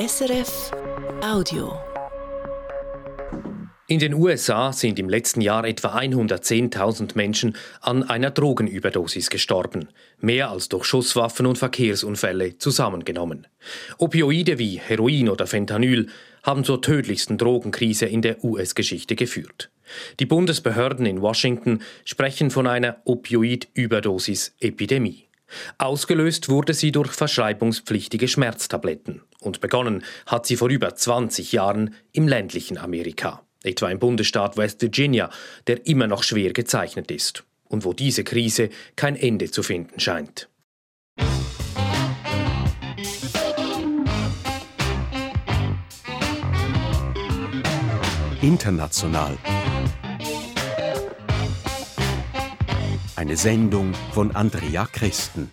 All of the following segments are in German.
SRF Audio. In den USA sind im letzten Jahr etwa 110.000 Menschen an einer Drogenüberdosis gestorben, mehr als durch Schusswaffen und Verkehrsunfälle zusammengenommen. Opioide wie Heroin oder Fentanyl haben zur tödlichsten Drogenkrise in der US-Geschichte geführt. Die Bundesbehörden in Washington sprechen von einer Opioid-Überdosis-Epidemie. Ausgelöst wurde sie durch verschreibungspflichtige Schmerztabletten und begonnen hat sie vor über 20 Jahren im ländlichen Amerika, etwa im Bundesstaat West Virginia, der immer noch schwer gezeichnet ist und wo diese Krise kein Ende zu finden scheint. International. Eine Sendung von Andrea Christen.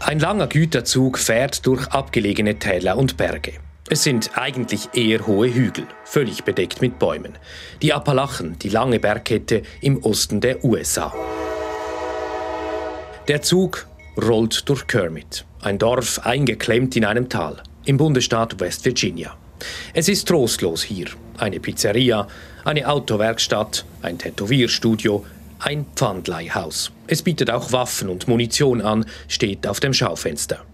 Ein langer Güterzug fährt durch abgelegene Täler und Berge. Es sind eigentlich eher hohe Hügel, völlig bedeckt mit Bäumen. Die Appalachen, die lange Bergkette im Osten der USA. Der Zug rollt durch Kermit, ein Dorf eingeklemmt in einem Tal, im Bundesstaat West Virginia. Es ist trostlos hier. Eine Pizzeria, eine Autowerkstatt, ein Tätowierstudio, ein Pfandleihhaus. Es bietet auch Waffen und Munition an, steht auf dem Schaufenster.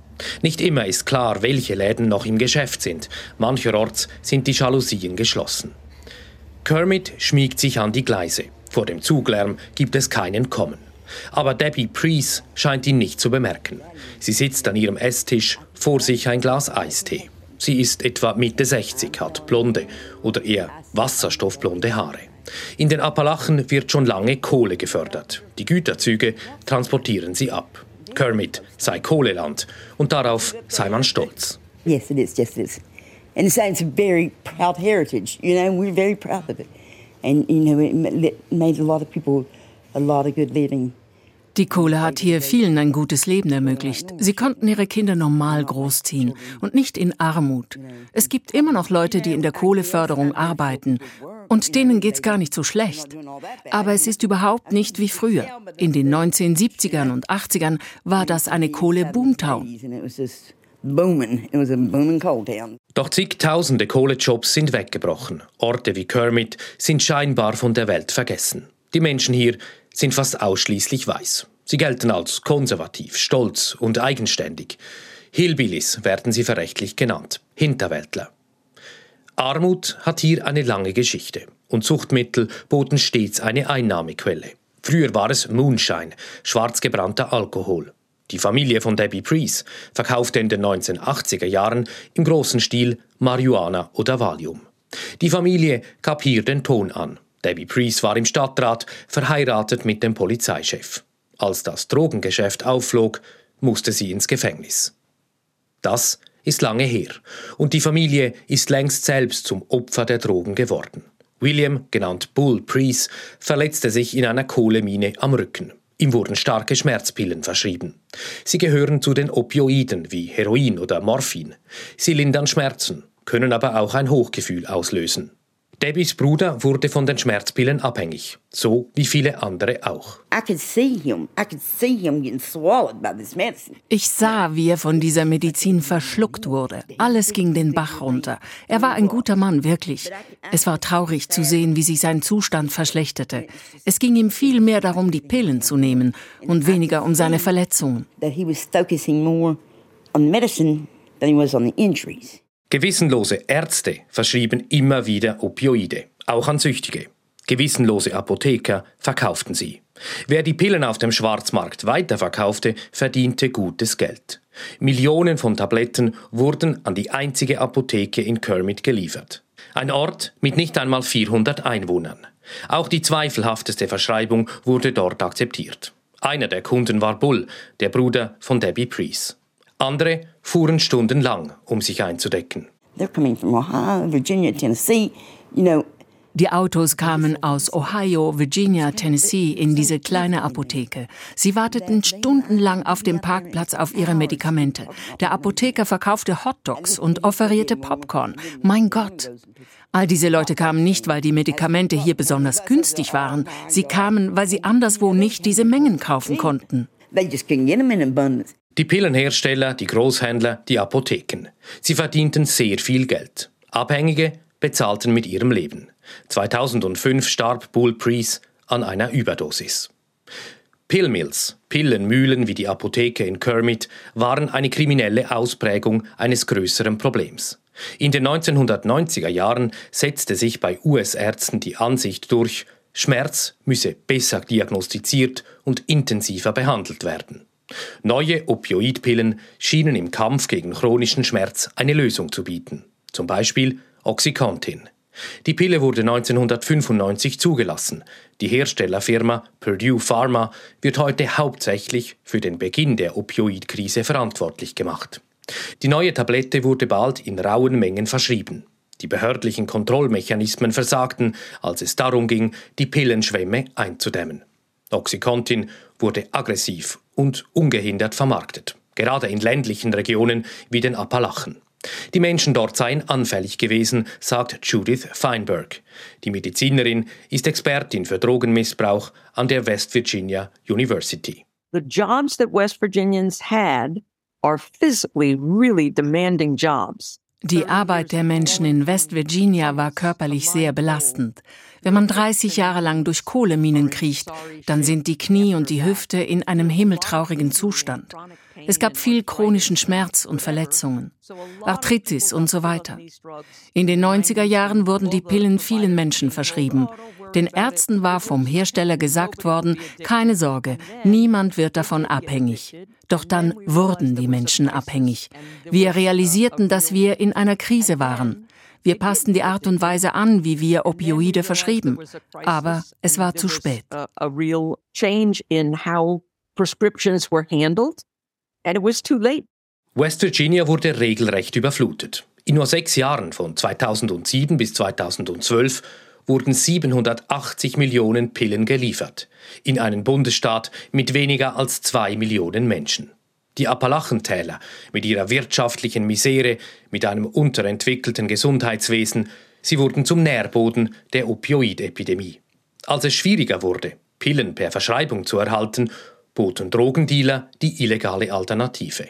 Nicht immer ist klar, welche Läden noch im Geschäft sind. Mancherorts sind die Jalousien geschlossen. Kermit schmiegt sich an die Gleise. Vor dem Zuglärm gibt es keinen Kommen. Aber Debbie Priest scheint ihn nicht zu bemerken. Sie sitzt an ihrem Esstisch, vor sich ein Glas Eistee. Sie ist etwa Mitte 60, hat blonde oder eher wasserstoffblonde Haare. In den Appalachen wird schon lange Kohle gefördert. Die Güterzüge transportieren sie ab. Kermit sei Kohleland und darauf sei man stolz. Yes, it is. Yes, it is. And it's, it's a very proud heritage. You know, we're very proud of it. And you know, it made a lot of people a lot of good living. Die Kohle hat hier vielen ein gutes Leben ermöglicht. Sie konnten ihre Kinder normal großziehen und nicht in Armut. Es gibt immer noch Leute, die in der Kohleförderung arbeiten. Und denen geht's gar nicht so schlecht. Aber es ist überhaupt nicht wie früher. In den 1970ern und 80ern war das eine Kohle-Boomtown. Doch zigtausende Kohlejobs sind weggebrochen. Orte wie Kermit sind scheinbar von der Welt vergessen. Die Menschen hier sind fast ausschließlich weiß. Sie gelten als konservativ, stolz und eigenständig. Hillbillies werden sie verächtlich genannt, Hinterwäldler. Armut hat hier eine lange Geschichte und Zuchtmittel boten stets eine Einnahmequelle. Früher war es Moonshine, schwarz gebrannter Alkohol. Die Familie von Debbie Priest verkaufte in den 1980er Jahren im großen Stil Marihuana oder Valium. Die Familie gab hier den Ton an. Debbie Priest war im Stadtrat, verheiratet mit dem Polizeichef. Als das Drogengeschäft aufflog, musste sie ins Gefängnis. Das ist lange her und die Familie ist längst selbst zum Opfer der Drogen geworden. William, genannt Bull Priest, verletzte sich in einer Kohlemine am Rücken. Ihm wurden starke Schmerzpillen verschrieben. Sie gehören zu den Opioiden wie Heroin oder Morphin. Sie lindern Schmerzen, können aber auch ein Hochgefühl auslösen. Debbies Bruder wurde von den Schmerzpillen abhängig, so wie viele andere auch. Ich sah, wie er von dieser Medizin verschluckt wurde. Alles ging den Bach runter. Er war ein guter Mann, wirklich. Es war traurig zu sehen, wie sich sein Zustand verschlechterte. Es ging ihm viel mehr darum, die Pillen zu nehmen und weniger um seine Verletzungen. Gewissenlose Ärzte verschrieben immer wieder Opioide, auch an Süchtige. Gewissenlose Apotheker verkauften sie. Wer die Pillen auf dem Schwarzmarkt weiterverkaufte, verdiente gutes Geld. Millionen von Tabletten wurden an die einzige Apotheke in Kermit geliefert. Ein Ort mit nicht einmal 400 Einwohnern. Auch die zweifelhafteste Verschreibung wurde dort akzeptiert. Einer der Kunden war Bull, der Bruder von Debbie Priest. Andere fuhren stundenlang, um sich einzudecken. They're coming from Ohio, Virginia, Tennessee, you know, Die Autos kamen aus Ohio, Virginia, Tennessee in diese kleine Apotheke. Sie warteten stundenlang auf dem Parkplatz auf ihre Medikamente. Der Apotheker verkaufte Hotdogs und offerierte Popcorn. Mein Gott. All diese Leute kamen nicht, weil die Medikamente hier besonders günstig waren. Sie kamen, weil sie anderswo nicht diese Mengen kaufen konnten. Die Pillenhersteller, die Großhändler, die Apotheken. Sie verdienten sehr viel Geld. Abhängige bezahlten mit ihrem Leben. 2005 starb Bull Priest an einer Überdosis. Pillmills, Pillenmühlen wie die Apotheke in Kermit, waren eine kriminelle Ausprägung eines größeren Problems. In den 1990er Jahren setzte sich bei US-Ärzten die Ansicht durch, Schmerz müsse besser diagnostiziert und intensiver behandelt werden. Neue Opioidpillen schienen im Kampf gegen chronischen Schmerz eine Lösung zu bieten. Zum Beispiel Oxycontin. Die Pille wurde 1995 zugelassen. Die Herstellerfirma Purdue Pharma wird heute hauptsächlich für den Beginn der Opioidkrise verantwortlich gemacht. Die neue Tablette wurde bald in rauen Mengen verschrieben. Die behördlichen Kontrollmechanismen versagten, als es darum ging, die Pillenschwämme einzudämmen. Oxycontin wurde aggressiv und ungehindert vermarktet, gerade in ländlichen Regionen wie den Appalachen. Die Menschen dort seien anfällig gewesen, sagt Judith Feinberg. Die Medizinerin ist Expertin für Drogenmissbrauch an der West Virginia University. The jobs that West Virginians had are physically really demanding jobs. Die Arbeit der Menschen in West Virginia war körperlich sehr belastend. Wenn man 30 Jahre lang durch Kohleminen kriecht, dann sind die Knie und die Hüfte in einem himmeltraurigen Zustand. Es gab viel chronischen Schmerz und Verletzungen, Arthritis und so weiter. In den 90er Jahren wurden die Pillen vielen Menschen verschrieben. Den Ärzten war vom Hersteller gesagt worden, keine Sorge, niemand wird davon abhängig. Doch dann wurden die Menschen abhängig. Wir realisierten, dass wir in einer Krise waren. Wir passten die Art und Weise an, wie wir Opioide verschrieben. Aber es war zu spät. West Virginia wurde regelrecht überflutet. In nur sechs Jahren von 2007 bis 2012 wurden 780 Millionen Pillen geliefert, in einen Bundesstaat mit weniger als zwei Millionen Menschen. Die Appalachentäler mit ihrer wirtschaftlichen Misere, mit einem unterentwickelten Gesundheitswesen, sie wurden zum Nährboden der Opioidepidemie. Als es schwieriger wurde, Pillen per Verschreibung zu erhalten, boten Drogendealer die illegale Alternative.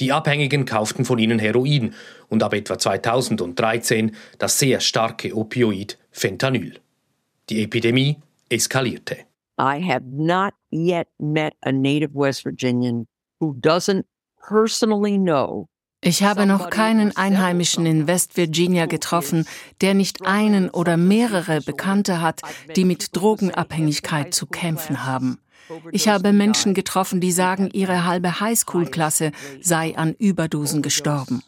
Die Abhängigen kauften von ihnen Heroin und ab etwa 2013 das sehr starke Opioid Fentanyl. Die Epidemie eskalierte. I have not yet met a native West Virginian ich habe noch keinen Einheimischen in West Virginia getroffen, der nicht einen oder mehrere Bekannte hat, die mit Drogenabhängigkeit zu kämpfen haben. Ich habe Menschen getroffen, die sagen, ihre halbe Highschool-Klasse sei an Überdosen gestorben.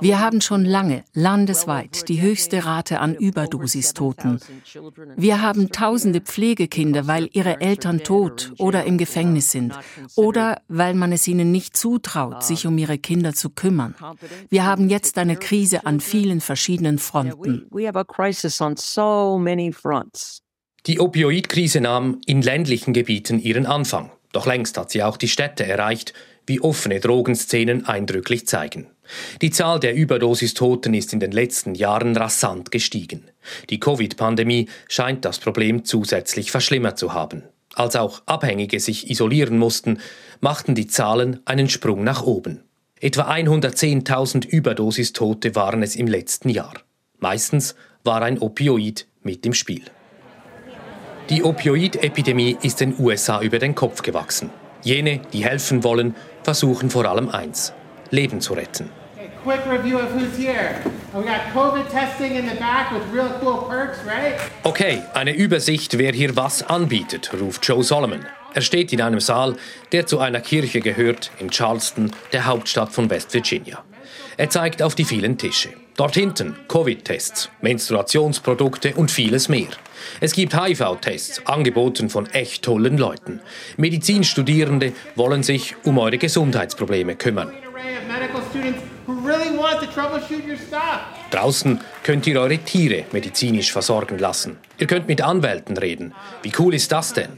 Wir haben schon lange landesweit die höchste Rate an Überdosistoten. Wir haben tausende Pflegekinder, weil ihre Eltern tot oder im Gefängnis sind oder weil man es ihnen nicht zutraut, sich um ihre Kinder zu kümmern. Wir haben jetzt eine Krise an vielen verschiedenen Fronten. Die Opioidkrise nahm in ländlichen Gebieten ihren Anfang. Doch längst hat sie auch die Städte erreicht, wie offene Drogenszenen eindrücklich zeigen. Die Zahl der Überdosistoten ist in den letzten Jahren rasant gestiegen. Die Covid-Pandemie scheint das Problem zusätzlich verschlimmert zu haben. Als auch Abhängige sich isolieren mussten, machten die Zahlen einen Sprung nach oben. Etwa 110.000 Überdosistote waren es im letzten Jahr. Meistens war ein Opioid mit im Spiel. Die Opioidepidemie ist den USA über den Kopf gewachsen. Jene, die helfen wollen, versuchen vor allem eins, Leben zu retten. Okay, eine Übersicht, wer hier was anbietet, ruft Joe Solomon. Er steht in einem Saal, der zu einer Kirche gehört, in Charleston, der Hauptstadt von West Virginia. Er zeigt auf die vielen Tische. Dort hinten Covid-Tests, Menstruationsprodukte und vieles mehr. Es gibt HIV-Tests, angeboten von echt tollen Leuten. Medizinstudierende wollen sich um eure Gesundheitsprobleme kümmern. Draußen könnt ihr eure Tiere medizinisch versorgen lassen. Ihr könnt mit Anwälten reden. Wie cool ist das denn?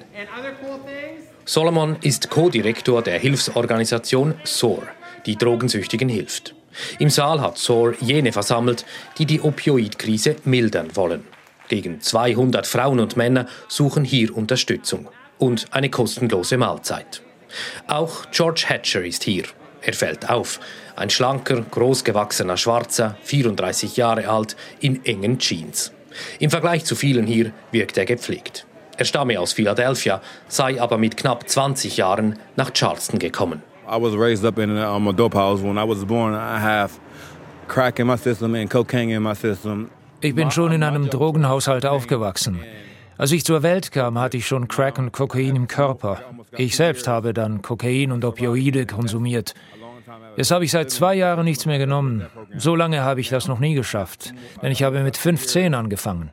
Solomon ist Co-Direktor der Hilfsorganisation SOAR, die Drogensüchtigen hilft. Im Saal hat SOAR jene versammelt, die die Opioidkrise mildern wollen. Gegen 200 Frauen und Männer suchen hier Unterstützung und eine kostenlose Mahlzeit. Auch George Hatcher ist hier. Er fällt auf. Ein schlanker, großgewachsener Schwarzer, 34 Jahre alt, in engen Jeans. Im Vergleich zu vielen hier wirkt er gepflegt. Er stamme aus Philadelphia, sei aber mit knapp 20 Jahren nach Charleston gekommen. I was raised up in a, um, a dope house. When I was born, I have crack in my system and cocaine in my system. Ich bin schon in einem Drogenhaushalt aufgewachsen. Als ich zur Welt kam, hatte ich schon Crack und Kokain im Körper. Ich selbst habe dann Kokain und Opioide konsumiert. Jetzt habe ich seit zwei Jahren nichts mehr genommen. So lange habe ich das noch nie geschafft, denn ich habe mit 15 angefangen.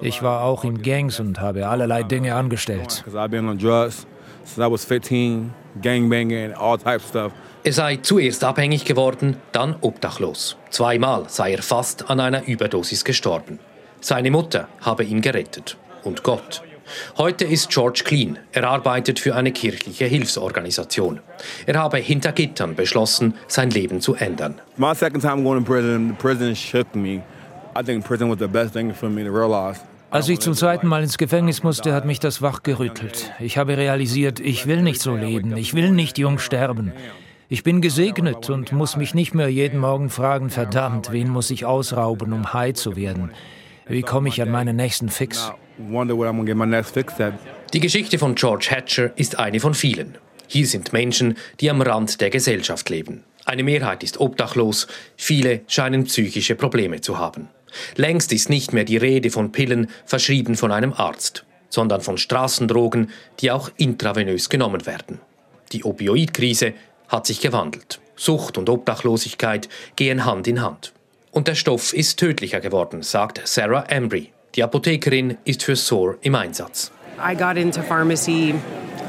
Ich war auch in Gangs und habe allerlei Dinge angestellt. Er sei zuerst abhängig geworden, dann obdachlos. Zweimal sei er fast an einer Überdosis gestorben. Seine Mutter habe ihn gerettet. Und Gott. Heute ist George clean. Er arbeitet für eine kirchliche Hilfsorganisation. Er habe hinter Gittern beschlossen, sein Leben zu ändern. My second time going to prison, the prison shook me. I think prison was the best thing for me to realize. Als ich zum zweiten Mal ins Gefängnis musste, hat mich das wachgerüttelt. Ich habe realisiert, ich will nicht so leben, ich will nicht jung sterben. Ich bin gesegnet und muss mich nicht mehr jeden Morgen fragen, verdammt, wen muss ich ausrauben, um high zu werden? Wie komme ich an meinen nächsten Fix? Die Geschichte von George Hatcher ist eine von vielen. Hier sind Menschen, die am Rand der Gesellschaft leben. Eine Mehrheit ist obdachlos, viele scheinen psychische Probleme zu haben. Längst ist nicht mehr die Rede von Pillen verschrieben von einem Arzt, sondern von Straßendrogen, die auch intravenös genommen werden. Die Opioidkrise hat sich gewandelt. Sucht und Obdachlosigkeit gehen Hand in Hand. Und der Stoff ist tödlicher geworden, sagt Sarah Embry. Die Apothekerin ist für SOAR im Einsatz. I got into pharmacy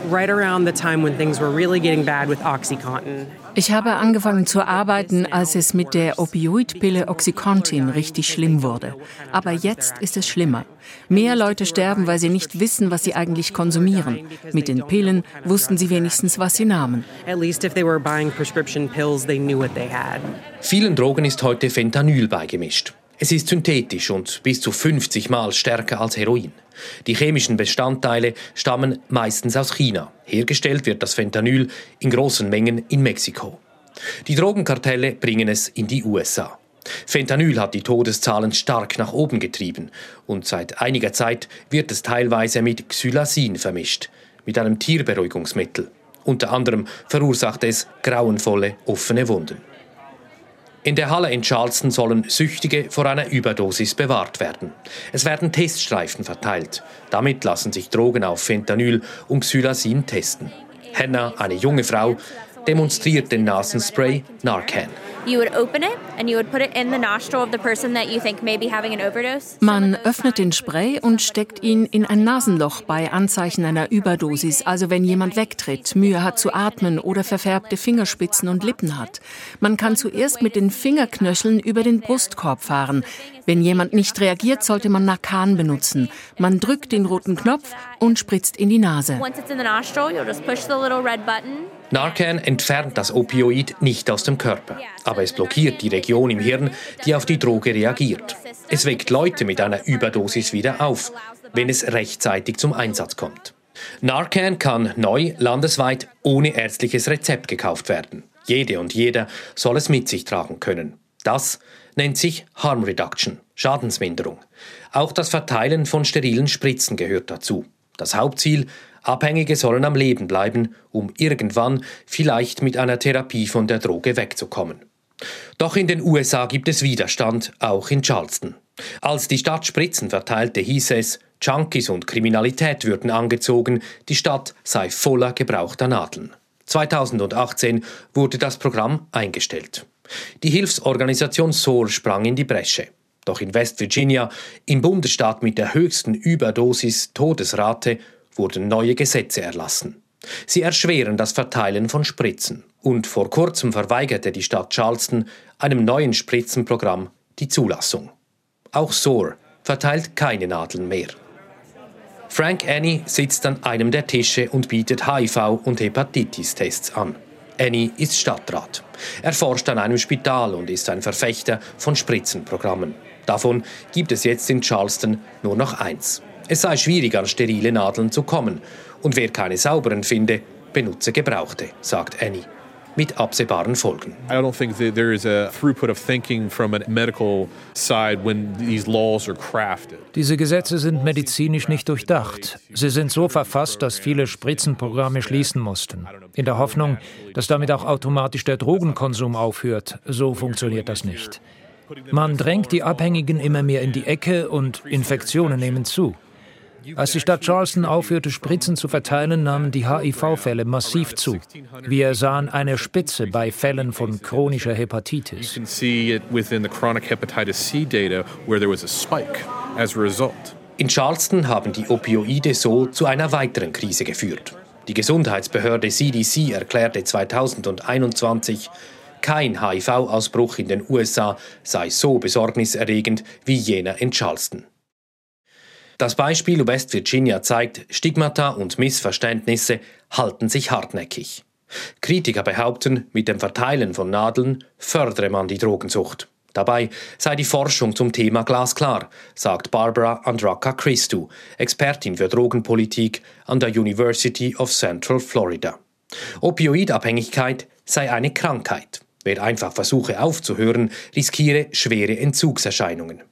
right around the time when things were really getting bad with Oxycontin. Ich habe angefangen zu arbeiten, als es mit der Opioidpille Oxycontin richtig schlimm wurde. Aber jetzt ist es schlimmer. Mehr Leute sterben, weil sie nicht wissen, was sie eigentlich konsumieren. Mit den Pillen wussten sie wenigstens, was sie nahmen. Vielen Drogen ist heute Fentanyl beigemischt. Es ist synthetisch und bis zu 50 Mal stärker als Heroin. Die chemischen Bestandteile stammen meistens aus China. Hergestellt wird das Fentanyl in großen Mengen in Mexiko. Die Drogenkartelle bringen es in die USA. Fentanyl hat die Todeszahlen stark nach oben getrieben und seit einiger Zeit wird es teilweise mit Xylasin vermischt, mit einem Tierberuhigungsmittel. Unter anderem verursacht es grauenvolle offene Wunden. In der Halle in Charleston sollen Süchtige vor einer Überdosis bewahrt werden. Es werden Teststreifen verteilt. Damit lassen sich Drogen auf Fentanyl und Xylasin testen. Hannah, eine junge Frau, demonstriert den Nasenspray Narcan. Man öffnet den Spray und steckt ihn in ein Nasenloch bei Anzeichen einer Überdosis, also wenn jemand wegtritt, Mühe hat zu atmen oder verfärbte Fingerspitzen und Lippen hat. Man kann zuerst mit den Fingerknöcheln über den Brustkorb fahren. Wenn jemand nicht reagiert, sollte man Narcan benutzen. Man drückt den roten Knopf und spritzt in die Nase. Narcan entfernt das Opioid nicht aus dem Körper, aber es blockiert die Region im Hirn, die auf die Droge reagiert. Es weckt Leute mit einer Überdosis wieder auf, wenn es rechtzeitig zum Einsatz kommt. Narcan kann neu landesweit ohne ärztliches Rezept gekauft werden. Jede und jeder soll es mit sich tragen können. Das nennt sich Harm Reduction, Schadensminderung. Auch das Verteilen von sterilen Spritzen gehört dazu. Das Hauptziel, Abhängige sollen am Leben bleiben, um irgendwann vielleicht mit einer Therapie von der Droge wegzukommen. Doch in den USA gibt es Widerstand, auch in Charleston. Als die Stadt Spritzen verteilte, hieß es, Junkies und Kriminalität würden angezogen, die Stadt sei voller gebrauchter Nadeln. 2018 wurde das Programm eingestellt. Die Hilfsorganisation SOAR sprang in die Bresche. Doch in West Virginia, im Bundesstaat mit der höchsten Überdosis-Todesrate, wurden neue Gesetze erlassen. Sie erschweren das Verteilen von Spritzen Und vor kurzem verweigerte die Stadt Charleston einem neuen Spritzenprogramm die Zulassung. Auch SOAR verteilt keine Nadeln mehr. Frank Annie sitzt an einem der Tische und bietet HIV- und Hepatitis-Tests an. Annie ist Stadtrat. Er forscht an einem Spital und ist ein Verfechter von Spritzenprogrammen. Davon gibt es jetzt in Charleston nur noch eins. Es sei schwierig, an sterile Nadeln zu kommen. Und wer keine sauberen finde, benutze gebrauchte, sagt Annie mit absehbaren Folgen. I don't think that there is a throughput of thinking from a medical side when these laws are crafted. Diese Gesetze sind medizinisch nicht durchdacht. Sie sind so verfasst, dass viele Spritzenprogramme schließen mussten. In der Hoffnung, dass damit auch automatisch der Drogenkonsum aufhört. So funktioniert das nicht. Man drängt die Abhängigen immer mehr in die Ecke und Infektionen nehmen zu. Als die Stadt Charleston aufhörte, Spritzen zu verteilen, nahmen die HIV-Fälle massiv zu. Wir sahen eine Spitze bei Fällen von chronischer Hepatitis. In Charleston haben die Opioide so zu einer weiteren Krise geführt. Die Gesundheitsbehörde CDC erklärte 2021, kein HIV-Ausbruch in den USA sei so besorgniserregend wie jener in Charleston. Das Beispiel West Virginia zeigt, Stigmata und Missverständnisse halten sich hartnäckig. Kritiker behaupten, mit dem Verteilen von Nadeln fördere man die Drogensucht. Dabei sei die Forschung zum Thema glasklar, sagt Barbara Andraka Christou, Expertin für Drogenpolitik an der University of Central Florida. Opioidabhängigkeit sei eine Krankheit. Wer einfach versuche aufzuhören, riskiere schwere Entzugserscheinungen.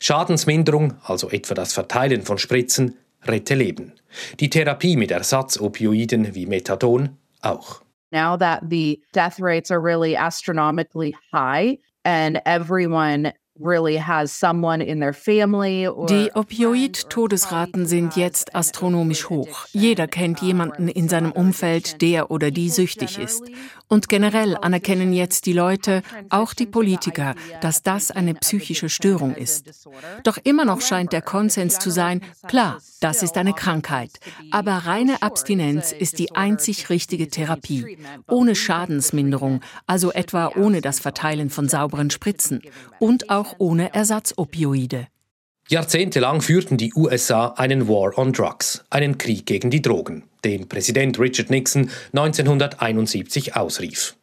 Schadensminderung, also etwa das Verteilen von Spritzen, rette Leben. Die Therapie mit Ersatzopioiden wie Methadon auch. Now that the death rates are really astronomically high and everyone die Opioid-Todesraten sind jetzt astronomisch hoch. Jeder kennt jemanden in seinem Umfeld, der oder die süchtig ist. Und generell anerkennen jetzt die Leute, auch die Politiker, dass das eine psychische Störung ist. Doch immer noch scheint der Konsens zu sein, klar, das ist eine Krankheit. Aber reine Abstinenz ist die einzig richtige Therapie. Ohne Schadensminderung, also etwa ohne das Verteilen von sauberen Spritzen. Und auch ohne Ersatzopioide. Jahrzehntelang führten die USA einen War on Drugs, einen Krieg gegen die Drogen den Präsident Richard Nixon 1971 ausrief.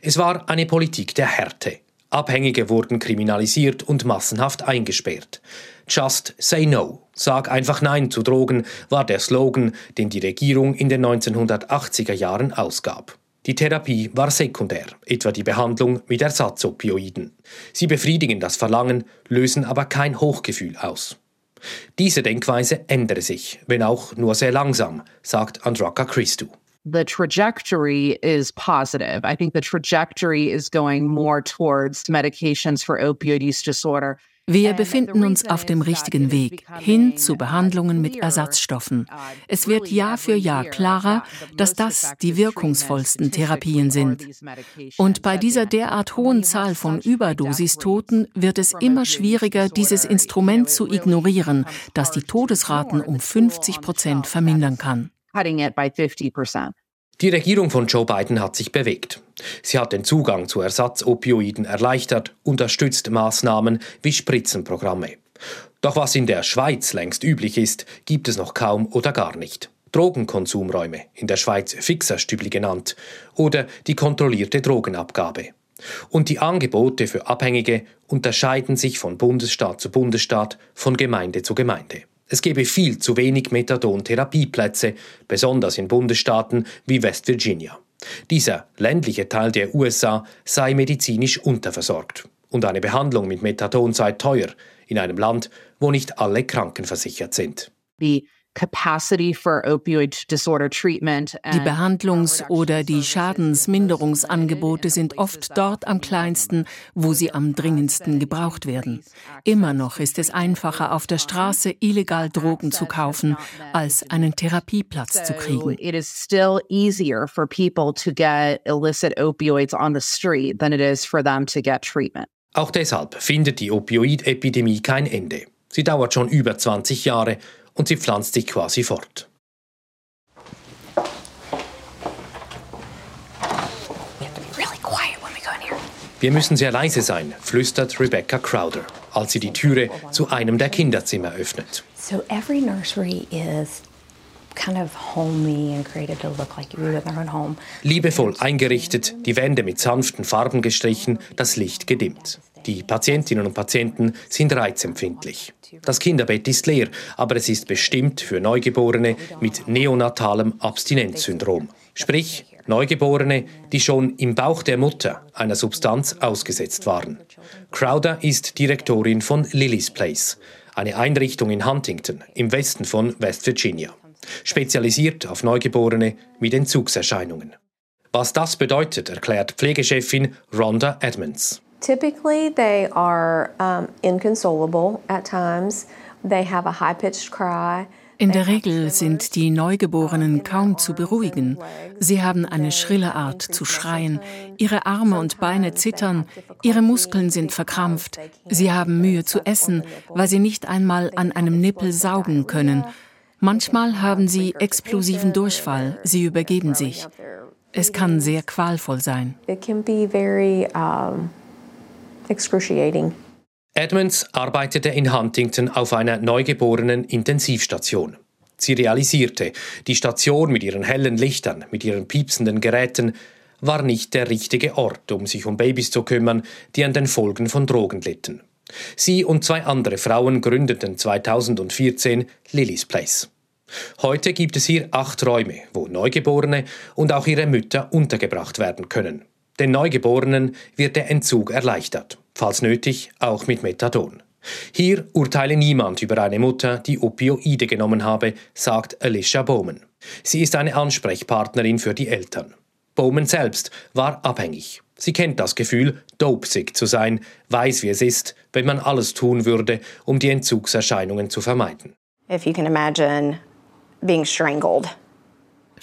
Es war eine Politik der Härte. Abhängige wurden kriminalisiert und massenhaft eingesperrt. Just say no, sag einfach Nein zu Drogen, war der Slogan, den die Regierung in den 1980er Jahren ausgab. Die Therapie war sekundär, etwa die Behandlung mit Ersatzopioiden. Sie befriedigen das Verlangen, lösen aber kein Hochgefühl aus. Diese Denkweise ändere sich, wenn auch nur sehr langsam, sagt Andraka Christou. the trajectory is positive. I think the trajectory is going more towards medications for opioid use disorder. Wir befinden uns auf dem richtigen Weg hin zu Behandlungen mit Ersatzstoffen. Es wird Jahr für Jahr klarer, dass das die wirkungsvollsten Therapien sind. Und bei dieser derart hohen Zahl von Überdosistoten wird es immer schwieriger, dieses Instrument zu ignorieren, das die Todesraten um 50 Prozent vermindern kann. Die Regierung von Joe Biden hat sich bewegt. Sie hat den Zugang zu Ersatzopioiden erleichtert, unterstützt Maßnahmen wie Spritzenprogramme. Doch was in der Schweiz längst üblich ist, gibt es noch kaum oder gar nicht. Drogenkonsumräume, in der Schweiz Fixerstübli genannt, oder die kontrollierte Drogenabgabe. Und die Angebote für Abhängige unterscheiden sich von Bundesstaat zu Bundesstaat, von Gemeinde zu Gemeinde. Es gebe viel zu wenig Methadon-Therapieplätze, besonders in Bundesstaaten wie West Virginia. Dieser ländliche Teil der USA sei medizinisch unterversorgt und eine Behandlung mit Methadon sei teuer in einem Land, wo nicht alle krankenversichert sind. The capacity for opioid disorder treatment. Die Behandlungs- oder die Schadensminderungsangebote sind oft dort am kleinsten, wo sie am dringendsten gebraucht werden. Immer noch ist es einfacher, auf der Straße illegal Drogen zu kaufen, als einen Therapieplatz zu kriegen. It is still easier for people to get illicit opioids on the street than it is for them to get treatment. Auch deshalb findet die Opioidepidemie kein Ende. Sie dauert schon über 20 Jahre und sie pflanzt sich quasi fort. Wir müssen sehr leise sein, flüstert Rebecca Crowder, als sie die Türe zu einem der Kinderzimmer öffnet. So every nursery is kind of homey and created to look like you in their own home. Liebevoll eingerichtet, die Wände mit sanften Farben gestrichen, das Licht gedimmt. Die Patientinnen und Patienten sind reizempfindlich. Das Kinderbett ist leer, aber es ist bestimmt für Neugeborene mit neonatalem Abstinenzsyndrom. Sprich, Neugeborene, die schon im Bauch der Mutter einer Substanz ausgesetzt waren. Crowder ist Direktorin von Lily's Place, eine Einrichtung in Huntington im Westen von West Virginia, spezialisiert auf Neugeborene mit Entzugserscheinungen. Was das bedeutet, erklärt Pflegechefin Rhonda Edmonds. Typically, they are um, inconsolable at times. They have a high pitched cry. In der Regel sind die Neugeborenen kaum zu beruhigen. Sie haben eine schrille Art zu schreien. Ihre Arme und Beine zittern. Ihre Muskeln sind verkrampft. Sie haben Mühe zu essen, weil sie nicht einmal an einem Nippel saugen können. Manchmal haben sie explosiven Durchfall. Sie übergeben sich. Es kann sehr qualvoll sein. It can be very um, excruciating. Edmonds arbeitete in Huntington auf einer neugeborenen Intensivstation. Sie realisierte, die Station mit ihren hellen Lichtern, mit ihren piepsenden Geräten, war nicht der richtige Ort, um sich um Babys zu kümmern, die an den Folgen von Drogen litten. Sie und zwei andere Frauen gründeten 2014 Lily's Place. Heute gibt es hier acht Räume, wo Neugeborene und auch ihre Mütter untergebracht werden können. Den Neugeborenen wird der Entzug erleichtert, falls nötig auch mit Methadon. Hier urteile niemand über eine Mutter, die Opioide genommen habe, sagt Alicia Bowman. Sie ist eine Ansprechpartnerin für die Eltern. Bowman selbst war abhängig. Sie kennt das Gefühl, dopesick zu sein, weiß, wie es ist, wenn man alles tun würde, um die Entzugserscheinungen zu vermeiden. If you can imagine being strangled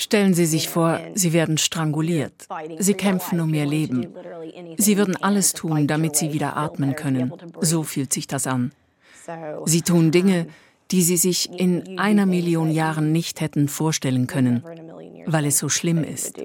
Stellen Sie sich vor, Sie werden stranguliert. Sie kämpfen um Ihr Leben. Sie würden alles tun, damit Sie wieder atmen können. So fühlt sich das an. Sie tun Dinge, die Sie sich in einer Million Jahren nicht hätten vorstellen können, weil es so schlimm ist.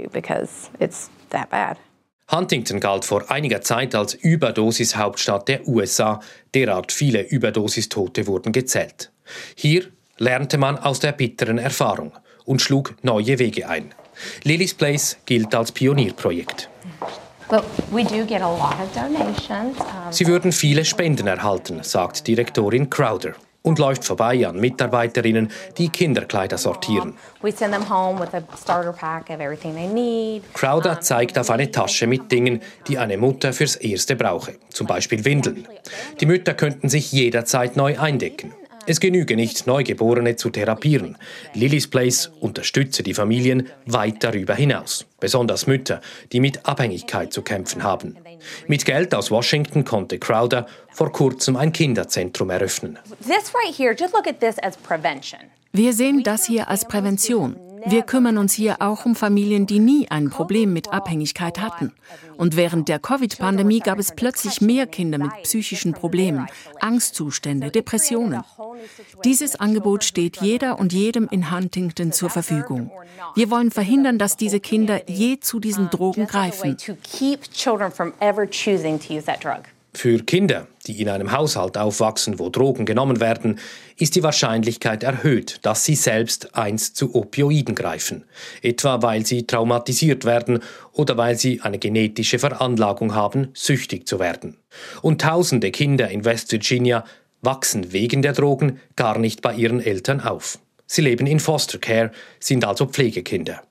Huntington galt vor einiger Zeit als Überdosis-Hauptstadt der USA. Derart viele Überdosistote wurden gezählt. Hier lernte man aus der bitteren Erfahrung und schlug neue Wege ein. Lily's Place gilt als Pionierprojekt. Sie würden viele Spenden erhalten, sagt Direktorin Crowder und läuft vorbei an Mitarbeiterinnen, die Kinderkleider sortieren. Crowder zeigt auf eine Tasche mit Dingen, die eine Mutter fürs Erste brauche, zum Beispiel Windeln. Die Mütter könnten sich jederzeit neu eindecken. Es genüge nicht, Neugeborene zu therapieren. Lily's Place unterstütze die Familien weit darüber hinaus, besonders Mütter, die mit Abhängigkeit zu kämpfen haben. Mit Geld aus Washington konnte Crowder vor kurzem ein Kinderzentrum eröffnen. Wir sehen das hier als Prävention. Wir kümmern uns hier auch um Familien, die nie ein Problem mit Abhängigkeit hatten. Und während der Covid-Pandemie gab es plötzlich mehr Kinder mit psychischen Problemen, Angstzustände, Depressionen. Dieses Angebot steht jeder und jedem in Huntington zur Verfügung. Wir wollen verhindern, dass diese Kinder je zu diesen Drogen greifen. Für Kinder, die in einem Haushalt aufwachsen, wo Drogen genommen werden, ist die Wahrscheinlichkeit erhöht, dass sie selbst einst zu Opioiden greifen, etwa weil sie traumatisiert werden oder weil sie eine genetische Veranlagung haben, süchtig zu werden. Und tausende Kinder in West Virginia wachsen wegen der Drogen gar nicht bei ihren Eltern auf. Sie leben in Foster Care, sind also Pflegekinder.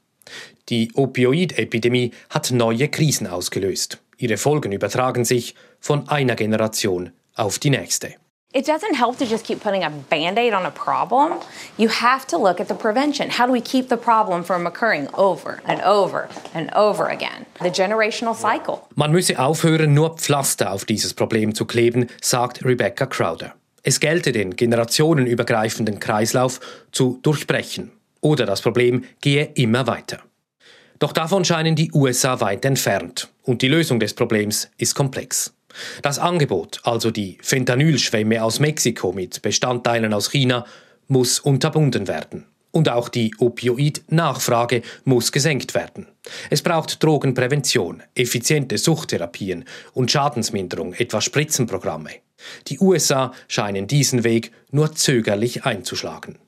Die Opioidepidemie hat neue Krisen ausgelöst. Ihre Folgen übertragen sich von einer Generation auf die nächste. It doesn't help to just keep putting a band aid on a problem. You have to look at the prevention. How do we keep the problem from occurring over and over and over again? The generational cycle. Man müsse aufhören, nur Pflaster auf dieses Problem zu kleben, sagt Rebecca Crowder. Es gelte den generationenübergreifenden Kreislauf zu durchbrechen. Oder das Problem gehe immer weiter. Doch davon scheinen die USA weit entfernt. Und die Lösung des Problems ist komplex. Das Angebot, also die Fentanylschwemme aus Mexiko mit Bestandteilen aus China, muss unterbunden werden. Und auch die Opioid-Nachfrage muss gesenkt werden. Es braucht Drogenprävention, effiziente Suchttherapien und Schadensminderung, etwa Spritzenprogramme. Die USA scheinen diesen Weg nur zögerlich einzuschlagen.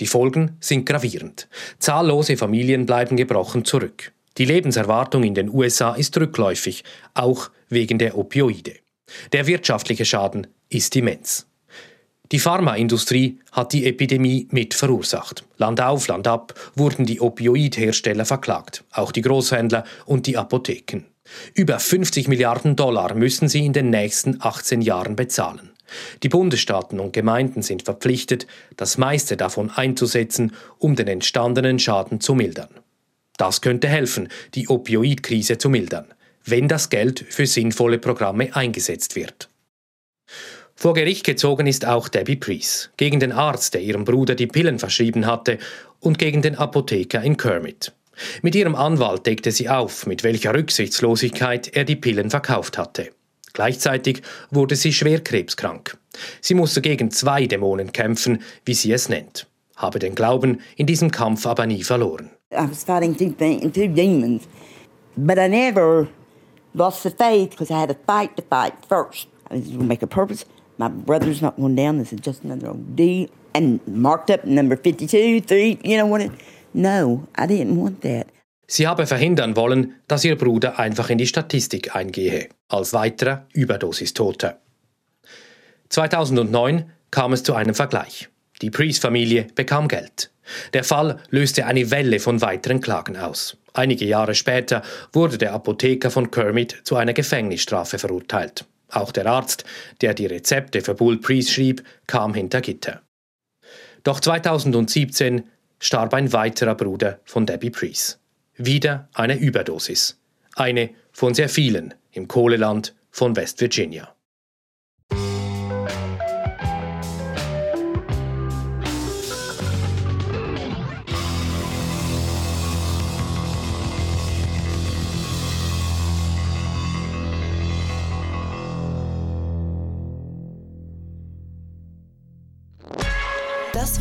Die Folgen sind gravierend. Zahllose Familien bleiben gebrochen zurück. Die Lebenserwartung in den USA ist rückläufig, auch wegen der Opioide. Der wirtschaftliche Schaden ist immens. Die Pharmaindustrie hat die Epidemie mit verursacht. Land auf, Land ab wurden die Opioidhersteller verklagt, auch die Großhändler und die Apotheken. Über 50 Milliarden Dollar müssen sie in den nächsten 18 Jahren bezahlen. Die Bundesstaaten und Gemeinden sind verpflichtet, das meiste davon einzusetzen, um den entstandenen Schaden zu mildern. Das könnte helfen, die Opioidkrise zu mildern, wenn das Geld für sinnvolle Programme eingesetzt wird. Vor Gericht gezogen ist auch Debbie Priest gegen den Arzt, der ihrem Bruder die Pillen verschrieben hatte, und gegen den Apotheker in Kermit. Mit ihrem Anwalt deckte sie auf, mit welcher Rücksichtslosigkeit er die Pillen verkauft hatte. Gleichzeitig wurde sie schwer krebskrank. Sie musste gegen zwei Dämonen kämpfen, wie sie es nennt, habe den Glauben in diesem Kampf aber nie verloren. I was fighting two, things, two demons, but I never lost the faith because I had a fight to fight first. I was going to make a purpose my brother's not going down. This is just another OD. And marked up number 52, 3, you know what? It, no, I didn't want that. Sie habe verhindern wollen, dass ihr Bruder einfach in die Statistik eingehe, als weiterer Überdosis-Toter. 2009 kam es zu einem Vergleich. Die Priest-Familie bekam Geld. Der Fall löste eine Welle von weiteren Klagen aus. Einige Jahre später wurde der Apotheker von Kermit zu einer Gefängnisstrafe verurteilt. Auch der Arzt, der die Rezepte für Bull Priest schrieb, kam hinter Gitter. Doch 2017 starb ein weiterer Bruder von Debbie Priest. Wieder eine Überdosis. Eine von sehr vielen im Kohleland von West Virginia.